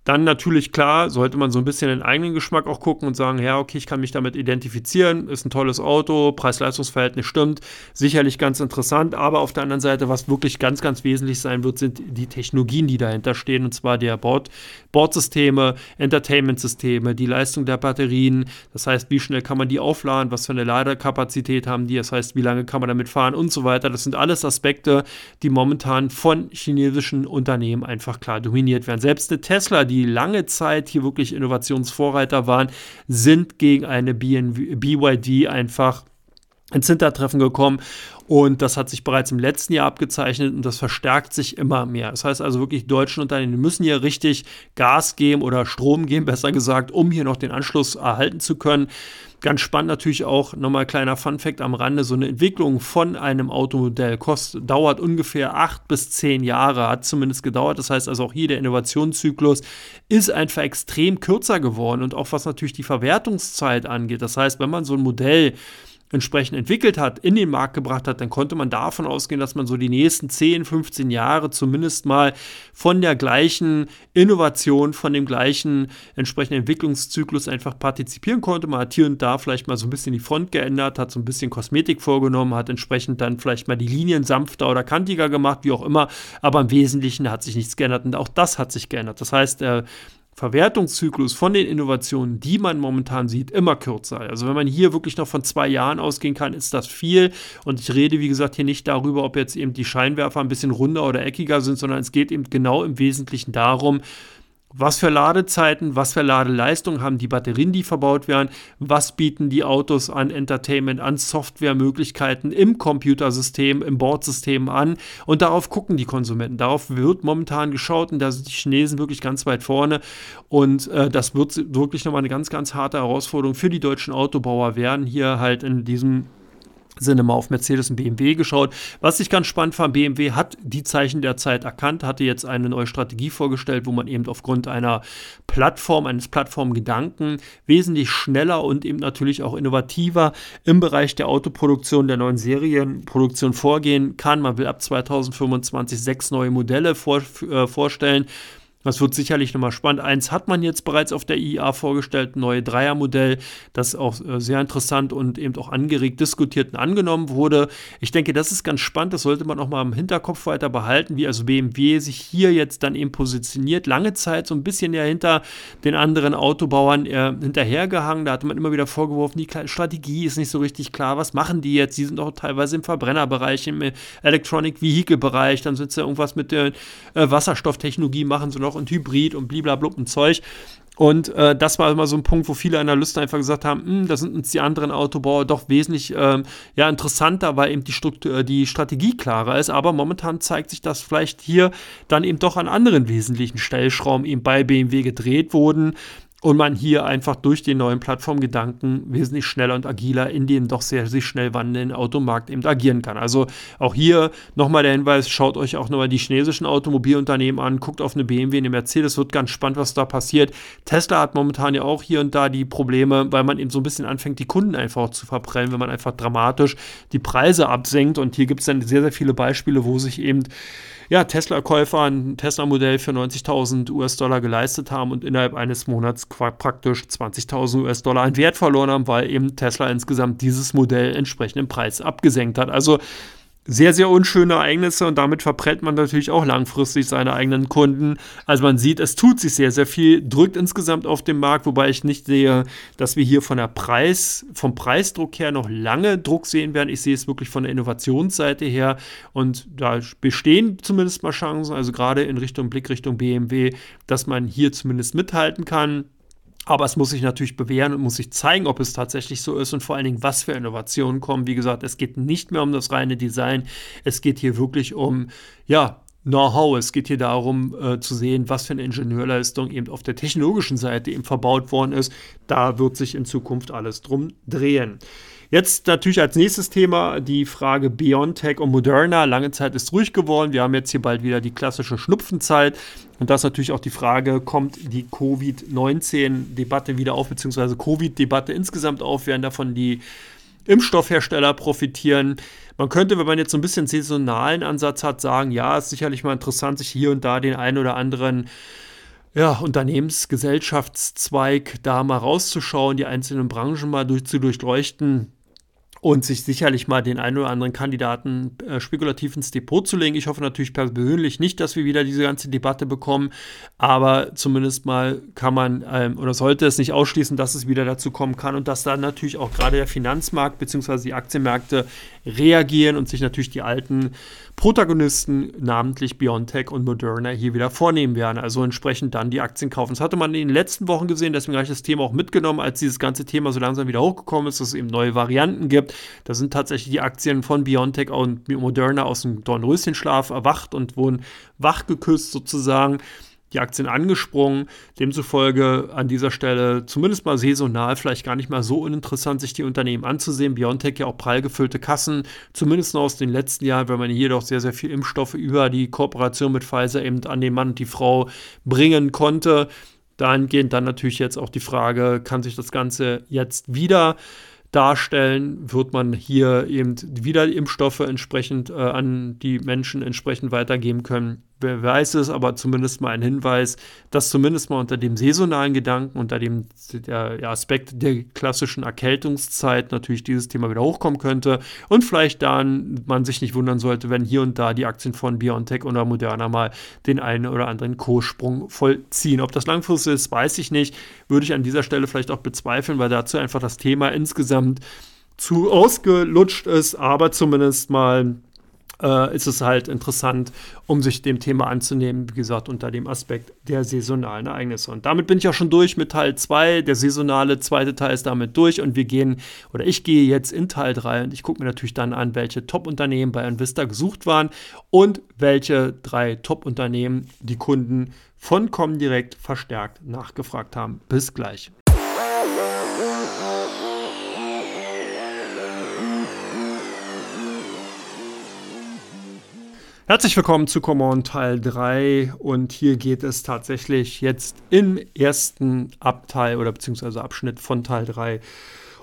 S1: dann natürlich klar, sollte man so ein bisschen den eigenen Geschmack auch gucken und sagen, ja, okay, ich kann mich damit identifizieren, ist ein tolles Auto, Preis-Leistungs-Verhältnis stimmt, sicherlich ganz interessant, aber auf der anderen Seite, was wirklich ganz, ganz wesentlich sein wird, sind die Technologien, die dahinter stehen, und zwar der Bord, Bordsysteme, Entertainment-Systeme, die Leistung der Batterien, das heißt, wie schnell kann man die aufladen, was für eine Ladekapazität haben die, das heißt, wie lange kann man damit fahren und so weiter. Das sind alles Aspekte, die momentan von chinesischen Unternehmen einfach klar dominiert werden. Selbst eine Tesla, die die lange Zeit hier wirklich Innovationsvorreiter waren, sind gegen eine BYD einfach ins Hintertreffen gekommen. Und das hat sich bereits im letzten Jahr abgezeichnet und das verstärkt sich immer mehr. Das heißt also wirklich, deutschen Unternehmen müssen hier richtig Gas geben oder Strom geben, (laughs) besser gesagt, um hier noch den Anschluss erhalten zu können. Ganz spannend natürlich auch, nochmal kleiner Fun-Fact am Rande, so eine Entwicklung von einem Automodell kostet, dauert ungefähr acht bis zehn Jahre, hat zumindest gedauert. Das heißt also auch hier der Innovationszyklus ist einfach extrem kürzer geworden und auch was natürlich die Verwertungszeit angeht. Das heißt, wenn man so ein Modell entsprechend entwickelt hat, in den Markt gebracht hat, dann konnte man davon ausgehen, dass man so die nächsten 10, 15 Jahre zumindest mal von der gleichen Innovation, von dem gleichen entsprechenden Entwicklungszyklus einfach partizipieren konnte. Man hat hier und da vielleicht mal so ein bisschen die Front geändert, hat so ein bisschen Kosmetik vorgenommen, hat entsprechend dann vielleicht mal die Linien sanfter oder kantiger gemacht, wie auch immer, aber im Wesentlichen hat sich nichts geändert und auch das hat sich geändert. Das heißt, der Verwertungszyklus von den Innovationen, die man momentan sieht, immer kürzer. Also wenn man hier wirklich noch von zwei Jahren ausgehen kann, ist das viel. Und ich rede, wie gesagt, hier nicht darüber, ob jetzt eben die Scheinwerfer ein bisschen runder oder eckiger sind, sondern es geht eben genau im Wesentlichen darum, was für Ladezeiten, was für Ladeleistung haben die Batterien, die verbaut werden, was bieten die Autos an Entertainment, an Softwaremöglichkeiten im Computersystem, im Bordsystem an? Und darauf gucken die Konsumenten. Darauf wird momentan geschaut und da sind die Chinesen wirklich ganz weit vorne. Und äh, das wird wirklich nochmal eine ganz, ganz harte Herausforderung für die deutschen Autobauer werden, hier halt in diesem sind immer auf Mercedes und BMW geschaut. Was ich ganz spannend fand, BMW hat die Zeichen der Zeit erkannt, hatte jetzt eine neue Strategie vorgestellt, wo man eben aufgrund einer Plattform, eines Plattformgedanken wesentlich schneller und eben natürlich auch innovativer im Bereich der Autoproduktion, der neuen Serienproduktion vorgehen kann. Man will ab 2025 sechs neue Modelle vor, äh, vorstellen das wird sicherlich nochmal spannend. Eins hat man jetzt bereits auf der IA vorgestellt, neue Dreiermodell, das auch äh, sehr interessant und eben auch angeregt diskutiert und angenommen wurde. Ich denke, das ist ganz spannend. Das sollte man auch mal im Hinterkopf weiter behalten, wie also BMW sich hier jetzt dann eben positioniert. Lange Zeit so ein bisschen ja hinter den anderen Autobauern äh, hinterhergehangen. Da hatte man immer wieder vorgeworfen, die Strategie ist nicht so richtig klar. Was machen die jetzt? Die sind auch teilweise im Verbrennerbereich, im Electronic Vehicle Bereich. Dann sind sie irgendwas mit der äh, Wasserstofftechnologie machen sie noch und Hybrid und bliblablub und Zeug. Und äh, das war immer so ein Punkt, wo viele Analysten einfach gesagt haben, hm, da sind uns die anderen Autobauer doch wesentlich ähm, ja, interessanter, weil eben die, Struktur, äh, die Strategie klarer ist. Aber momentan zeigt sich, dass vielleicht hier dann eben doch an anderen wesentlichen Stellschrauben eben bei BMW gedreht wurden und man hier einfach durch den neuen Plattformgedanken wesentlich schneller und agiler in den doch sehr sich schnell wandelnden Automarkt eben agieren kann. Also auch hier nochmal der Hinweis, schaut euch auch nochmal die chinesischen Automobilunternehmen an, guckt auf eine BMW, eine Mercedes, wird ganz spannend, was da passiert. Tesla hat momentan ja auch hier und da die Probleme, weil man eben so ein bisschen anfängt, die Kunden einfach zu verprellen, wenn man einfach dramatisch die Preise absenkt und hier gibt es dann sehr, sehr viele Beispiele, wo sich eben ja, Tesla-Käufer ein Tesla-Modell für 90.000 US-Dollar geleistet haben und innerhalb eines Monats praktisch 20.000 US-Dollar an Wert verloren haben, weil eben Tesla insgesamt dieses Modell entsprechend im Preis abgesenkt hat. Also sehr, sehr unschöne Ereignisse und damit verprellt man natürlich auch langfristig seine eigenen Kunden. Also man sieht, es tut sich sehr, sehr viel, drückt insgesamt auf den Markt, wobei ich nicht sehe, dass wir hier von der Preis, vom Preisdruck her noch lange Druck sehen werden. Ich sehe es wirklich von der Innovationsseite her und da bestehen zumindest mal Chancen, also gerade in Richtung Blick Richtung BMW, dass man hier zumindest mithalten kann. Aber es muss sich natürlich bewähren und muss sich zeigen, ob es tatsächlich so ist und vor allen Dingen, was für Innovationen kommen. Wie gesagt, es geht nicht mehr um das reine Design. Es geht hier wirklich um, ja, Know-how. Es geht hier darum äh, zu sehen, was für eine Ingenieurleistung eben auf der technologischen Seite eben verbaut worden ist. Da wird sich in Zukunft alles drum drehen. Jetzt natürlich als nächstes Thema die Frage BioNTech und Moderna. Lange Zeit ist ruhig geworden. Wir haben jetzt hier bald wieder die klassische Schnupfenzeit. Und das ist natürlich auch die Frage, kommt die Covid-19-Debatte wieder auf, beziehungsweise Covid-Debatte insgesamt auf, werden davon die Impfstoffhersteller profitieren. Man könnte, wenn man jetzt so ein bisschen saisonalen Ansatz hat, sagen, ja, ist sicherlich mal interessant, sich hier und da den einen oder anderen ja, Unternehmensgesellschaftszweig da mal rauszuschauen, die einzelnen Branchen mal durch, zu durchleuchten und sich sicherlich mal den einen oder anderen Kandidaten äh, spekulativ ins Depot zu legen. Ich hoffe natürlich persönlich nicht, dass wir wieder diese ganze Debatte bekommen, aber zumindest mal kann man ähm, oder sollte es nicht ausschließen, dass es wieder dazu kommen kann und dass dann natürlich auch gerade der Finanzmarkt bzw. die Aktienmärkte reagieren und sich natürlich die alten Protagonisten, namentlich BioNTech und Moderna, hier wieder vornehmen werden. Also entsprechend dann die Aktien kaufen. Das hatte man in den letzten Wochen gesehen, deswegen habe ich das Thema auch mitgenommen, als dieses ganze Thema so langsam wieder hochgekommen ist, dass es eben neue Varianten gibt. Da sind tatsächlich die Aktien von BioNTech und Moderna aus dem Dornröschenschlaf erwacht und wurden wachgeküsst sozusagen die Aktien angesprungen. Demzufolge an dieser Stelle zumindest mal saisonal vielleicht gar nicht mal so uninteressant, sich die Unternehmen anzusehen. Biontech ja auch prall gefüllte Kassen, zumindest noch aus den letzten Jahren, weil man hier doch sehr, sehr viel Impfstoffe über die Kooperation mit Pfizer eben an den Mann und die Frau bringen konnte. Dahingehend dann natürlich jetzt auch die Frage, kann sich das Ganze jetzt wieder darstellen, wird man hier eben wieder Impfstoffe entsprechend äh, an die Menschen entsprechend weitergeben können. Wer weiß es, aber zumindest mal ein Hinweis, dass zumindest mal unter dem saisonalen Gedanken, unter dem der, Aspekt der klassischen Erkältungszeit natürlich dieses Thema wieder hochkommen könnte und vielleicht dann man sich nicht wundern sollte, wenn hier und da die Aktien von BioNTech oder Moderna mal den einen oder anderen Kurssprung vollziehen. Ob das langfristig ist, weiß ich nicht. Würde ich an dieser Stelle vielleicht auch bezweifeln, weil dazu einfach das Thema insgesamt zu ausgelutscht ist, aber zumindest mal äh, ist es halt interessant, um sich dem Thema anzunehmen, wie gesagt, unter dem Aspekt der saisonalen Ereignisse. Und damit bin ich auch schon durch mit Teil 2. Der saisonale zweite Teil ist damit durch und wir gehen, oder ich gehe jetzt in Teil 3 und ich gucke mir natürlich dann an, welche Top-Unternehmen bei Invista gesucht waren und welche drei Top-Unternehmen die Kunden von Comdirect verstärkt nachgefragt haben. Bis gleich. Herzlich willkommen zu Common Teil 3 und hier geht es tatsächlich jetzt im ersten Abteil oder beziehungsweise Abschnitt von Teil 3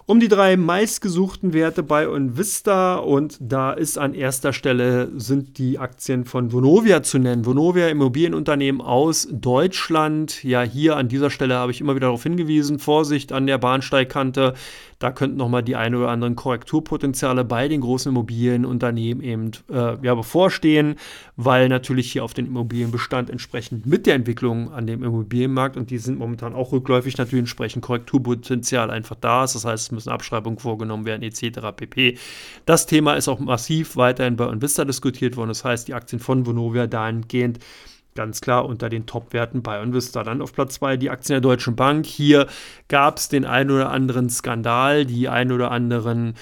S1: um die drei meistgesuchten Werte bei Invista und da ist an erster Stelle sind die Aktien von Vonovia zu nennen. Vonovia Immobilienunternehmen aus Deutschland. Ja, hier an dieser Stelle habe ich immer wieder darauf hingewiesen, Vorsicht an der Bahnsteigkante. Da könnten nochmal die ein oder anderen Korrekturpotenziale bei den großen Immobilienunternehmen eben äh, ja, bevorstehen, weil natürlich hier auf den Immobilienbestand entsprechend mit der Entwicklung an dem Immobilienmarkt und die sind momentan auch rückläufig natürlich entsprechend Korrekturpotenzial einfach da ist. Das heißt, es müssen Abschreibungen vorgenommen werden etc. pp. Das Thema ist auch massiv weiterhin bei Invista diskutiert worden. Das heißt, die Aktien von Vonovia dahingehend ganz klar unter den Top-Werten bei Invista. Dann auf Platz 2 die Aktien der Deutschen Bank. Hier gab es den einen oder anderen Skandal, die ein oder anderen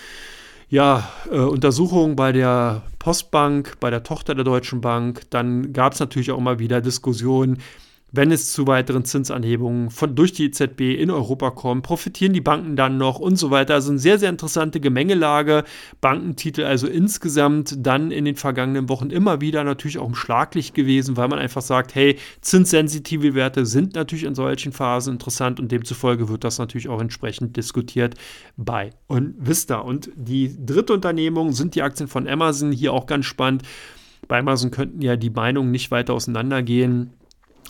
S1: ja, äh, Untersuchungen bei der Postbank, bei der Tochter der Deutschen Bank. Dann gab es natürlich auch immer wieder Diskussionen, wenn es zu weiteren Zinsanhebungen von, durch die EZB in Europa kommt, profitieren die Banken dann noch und so weiter. Also eine sehr, sehr interessante Gemengelage. Bankentitel also insgesamt dann in den vergangenen Wochen immer wieder natürlich auch im Schlaglicht gewesen, weil man einfach sagt, hey, zinssensitive Werte sind natürlich in solchen Phasen interessant und demzufolge wird das natürlich auch entsprechend diskutiert bei und Vista. Und die dritte Unternehmung sind die Aktien von Amazon, hier auch ganz spannend. Bei Amazon könnten ja die Meinungen nicht weiter auseinandergehen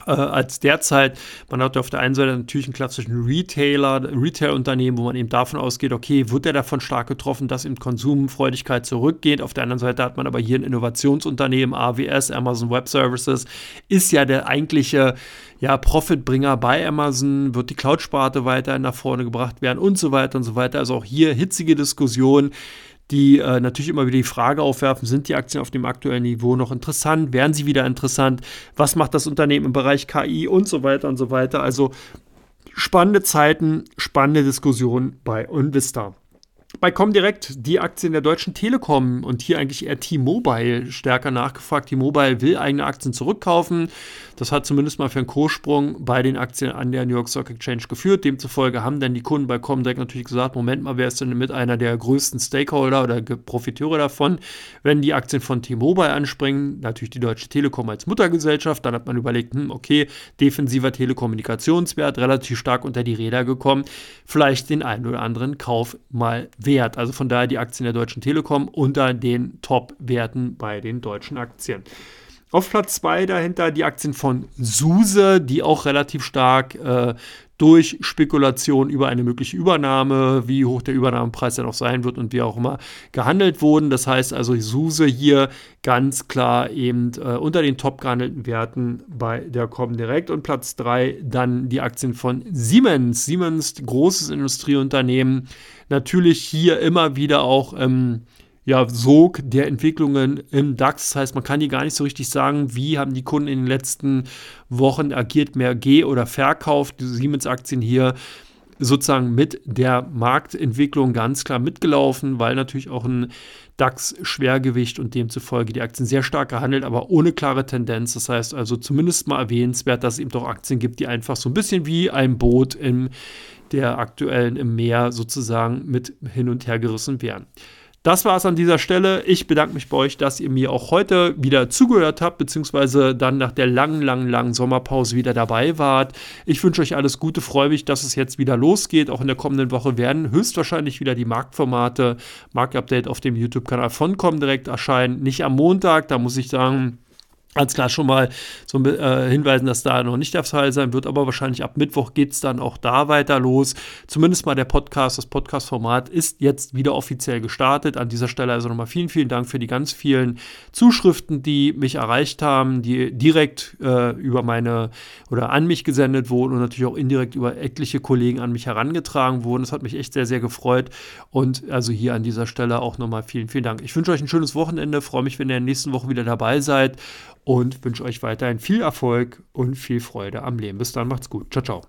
S1: äh, als derzeit. Man hat auf der einen Seite natürlich einen klassischen Retailer, Retail-Unternehmen, wo man eben davon ausgeht, okay, wird er davon stark getroffen, dass eben Konsumfreudigkeit zurückgeht. Auf der anderen Seite hat man aber hier ein Innovationsunternehmen, AWS, Amazon Web Services, ist ja der eigentliche ja, Profitbringer bei Amazon, wird die Cloud-Sparte weiter nach vorne gebracht werden und so weiter und so weiter. Also auch hier hitzige Diskussion die äh, natürlich immer wieder die Frage aufwerfen, sind die Aktien auf dem aktuellen Niveau noch interessant? Werden sie wieder interessant? Was macht das Unternehmen im Bereich KI und so weiter und so weiter? Also spannende Zeiten, spannende Diskussionen bei Invista. Bei Comdirect die Aktien der Deutschen Telekom und hier eigentlich eher T-Mobile stärker nachgefragt. T-Mobile will eigene Aktien zurückkaufen. Das hat zumindest mal für einen Kurssprung bei den Aktien an der New York Stock Exchange geführt. Demzufolge haben dann die Kunden bei Comdirect natürlich gesagt, Moment mal, wer ist denn mit einer der größten Stakeholder oder Profiteure davon, wenn die Aktien von T-Mobile anspringen? Natürlich die Deutsche Telekom als Muttergesellschaft. Dann hat man überlegt, hm, okay, defensiver Telekommunikationswert, relativ stark unter die Räder gekommen. Vielleicht den einen oder anderen Kauf mal wert. Also von daher die Aktien der Deutschen Telekom unter den Top-Werten bei den deutschen Aktien. Auf Platz 2 dahinter die Aktien von SUSE, die auch relativ stark äh, durch Spekulation über eine mögliche Übernahme, wie hoch der Übernahmepreis dann auch sein wird und wie auch immer gehandelt wurden. Das heißt also, SUSE hier ganz klar eben äh, unter den top gehandelten Werten bei der Comdirect und Platz 3 dann die Aktien von Siemens. Siemens, großes Industrieunternehmen, natürlich hier immer wieder auch ähm, ja, Sog der Entwicklungen im DAX. Das heißt, man kann hier gar nicht so richtig sagen, wie haben die Kunden in den letzten Wochen agiert, mehr G- oder verkauft. Die Siemens-Aktien hier sozusagen mit der Marktentwicklung ganz klar mitgelaufen, weil natürlich auch ein DAX-Schwergewicht und demzufolge die Aktien sehr stark gehandelt, aber ohne klare Tendenz. Das heißt also zumindest mal erwähnenswert, dass es eben doch Aktien gibt, die einfach so ein bisschen wie ein Boot im der aktuellen im Meer sozusagen mit hin und her gerissen werden. Das war es an dieser Stelle. Ich bedanke mich bei euch, dass ihr mir auch heute wieder zugehört habt, beziehungsweise dann nach der langen, langen, langen Sommerpause wieder dabei wart. Ich wünsche euch alles Gute, freue mich, dass es jetzt wieder losgeht. Auch in der kommenden Woche werden höchstwahrscheinlich wieder die Marktformate, Marktupdate auf dem YouTube-Kanal von Comdirect erscheinen. Nicht am Montag, da muss ich sagen, Ganz klar schon mal so äh, hinweisen, dass da noch nicht der Fall sein wird, aber wahrscheinlich ab Mittwoch geht es dann auch da weiter los. Zumindest mal der Podcast, das Podcast-Format ist jetzt wieder offiziell gestartet. An dieser Stelle also nochmal vielen, vielen Dank für die ganz vielen Zuschriften, die mich erreicht haben, die direkt äh, über meine oder an mich gesendet wurden und natürlich auch indirekt über etliche Kollegen an mich herangetragen wurden. Das hat mich echt sehr, sehr gefreut. Und also hier an dieser Stelle auch nochmal vielen, vielen Dank. Ich wünsche euch ein schönes Wochenende, freue mich, wenn ihr in der nächsten Woche wieder dabei seid und wünsche euch weiterhin viel Erfolg und viel Freude am Leben. Bis dann, macht's gut. Ciao, ciao.